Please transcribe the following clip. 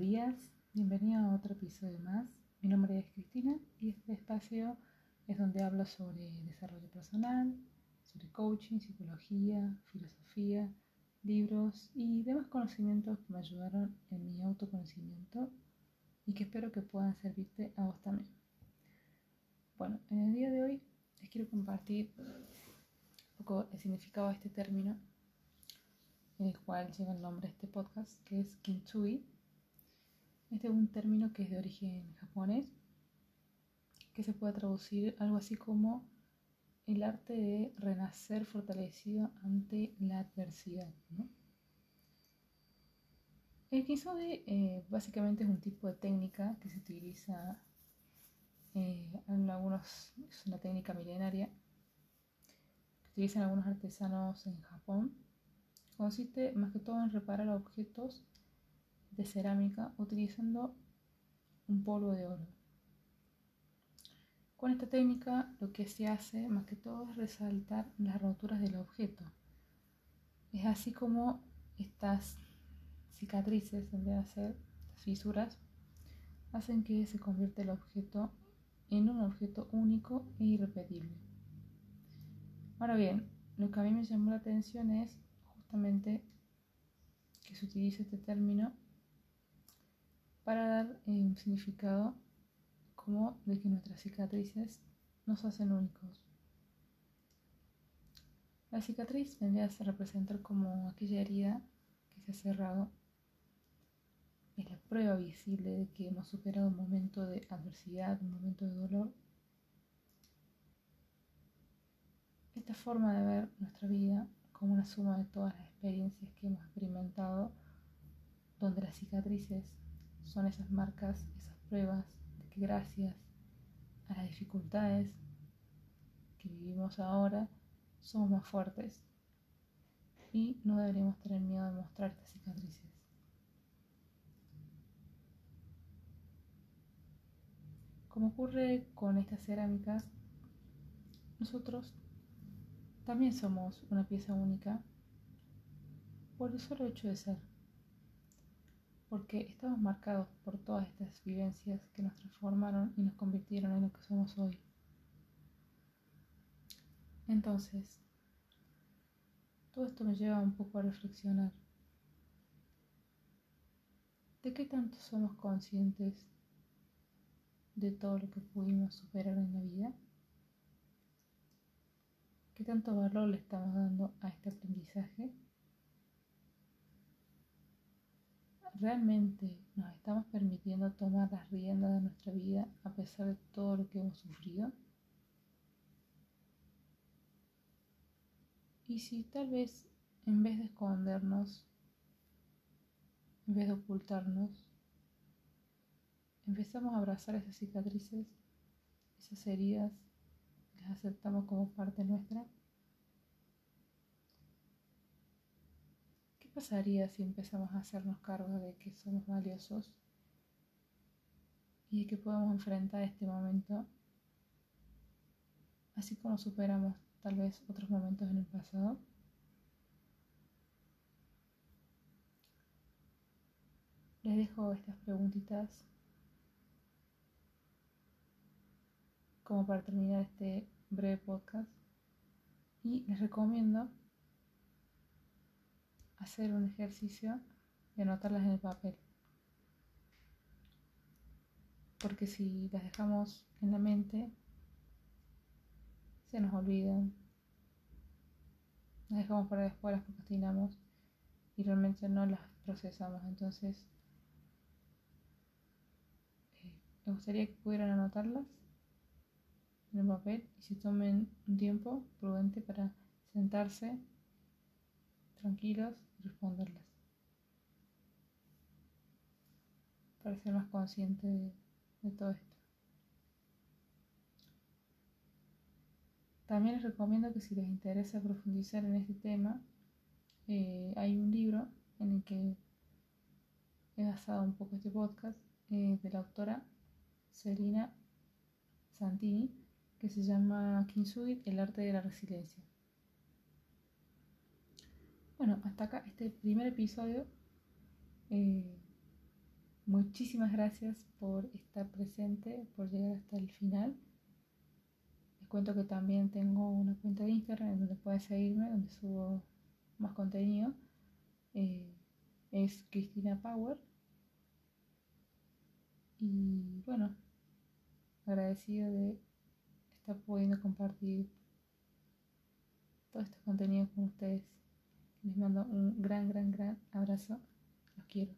a otro episodio más. Mi nombre es Cristina y este espacio es donde hablo sobre desarrollo personal, sobre coaching, psicología, filosofía, libros y demás conocimientos que me ayudaron en mi autoconocimiento y que espero que puedan servirte a vos también. Bueno, en el día de hoy les quiero compartir un poco el significado de este término, el cual lleva el nombre de este podcast, que es Kintsugi este es un término que es de origen japonés, que se puede traducir algo así como el arte de renacer fortalecido ante la adversidad. El kintsugi eh, básicamente es un tipo de técnica que se utiliza eh, en algunos, es una técnica milenaria que utilizan algunos artesanos en Japón. Consiste más que todo en reparar objetos de cerámica utilizando un polvo de oro. Con esta técnica lo que se hace más que todo es resaltar las roturas del objeto. Es así como estas cicatrices, en vez de hacer fisuras, hacen que se convierta el objeto en un objeto único e irrepetible. Ahora bien, lo que a mí me llamó la atención es justamente que se utilice este término para dar un significado como de que nuestras cicatrices nos hacen únicos. La cicatriz vendría a representar como aquella herida que se ha cerrado. Es la prueba visible de que hemos superado un momento de adversidad, un momento de dolor. Esta forma de ver nuestra vida como una suma de todas las experiencias que hemos experimentado, donde las cicatrices son esas marcas, esas pruebas de que gracias a las dificultades que vivimos ahora, somos más fuertes y no deberíamos tener miedo de mostrar estas cicatrices. Como ocurre con estas cerámicas, nosotros también somos una pieza única por el solo hecho de ser porque estamos marcados por todas estas vivencias que nos transformaron y nos convirtieron en lo que somos hoy. Entonces, todo esto me lleva un poco a reflexionar. ¿De qué tanto somos conscientes de todo lo que pudimos superar en la vida? ¿Qué tanto valor le estamos dando a este aprendizaje? ¿Realmente nos estamos permitiendo tomar las riendas de nuestra vida a pesar de todo lo que hemos sufrido? Y si tal vez en vez de escondernos, en vez de ocultarnos, empezamos a abrazar esas cicatrices, esas heridas, las aceptamos como parte nuestra, pasaría si empezamos a hacernos cargo de que somos valiosos y de que podemos enfrentar este momento así como superamos tal vez otros momentos en el pasado? Les dejo estas preguntitas como para terminar este breve podcast y les recomiendo hacer un ejercicio de anotarlas en el papel. Porque si las dejamos en la mente, se nos olvidan. Las dejamos para después, las procrastinamos y realmente no las procesamos. Entonces, eh, me gustaría que pudieran anotarlas en el papel y se tomen un tiempo prudente para sentarse tranquilos responderlas. Para ser más consciente de, todo esto. También les recomiendo que si les interesa profundizar en este tema, eh, hay un libro en el que he basado un poco este podcast eh, de la autora Selina Santini, que se llama Kintsugi, el arte de la resiliencia. Bueno, hasta acá este primer episodio. Eh, muchísimas gracias por estar presente, por llegar hasta el final. Les cuento que también tengo una cuenta de Instagram en donde pueden seguirme, donde subo más contenido. Eh, es Cristina Power. Y bueno, agradecido de estar pudiendo compartir todo este contenido con ustedes. Les mando un gran, gran, gran abrazo. Los quiero.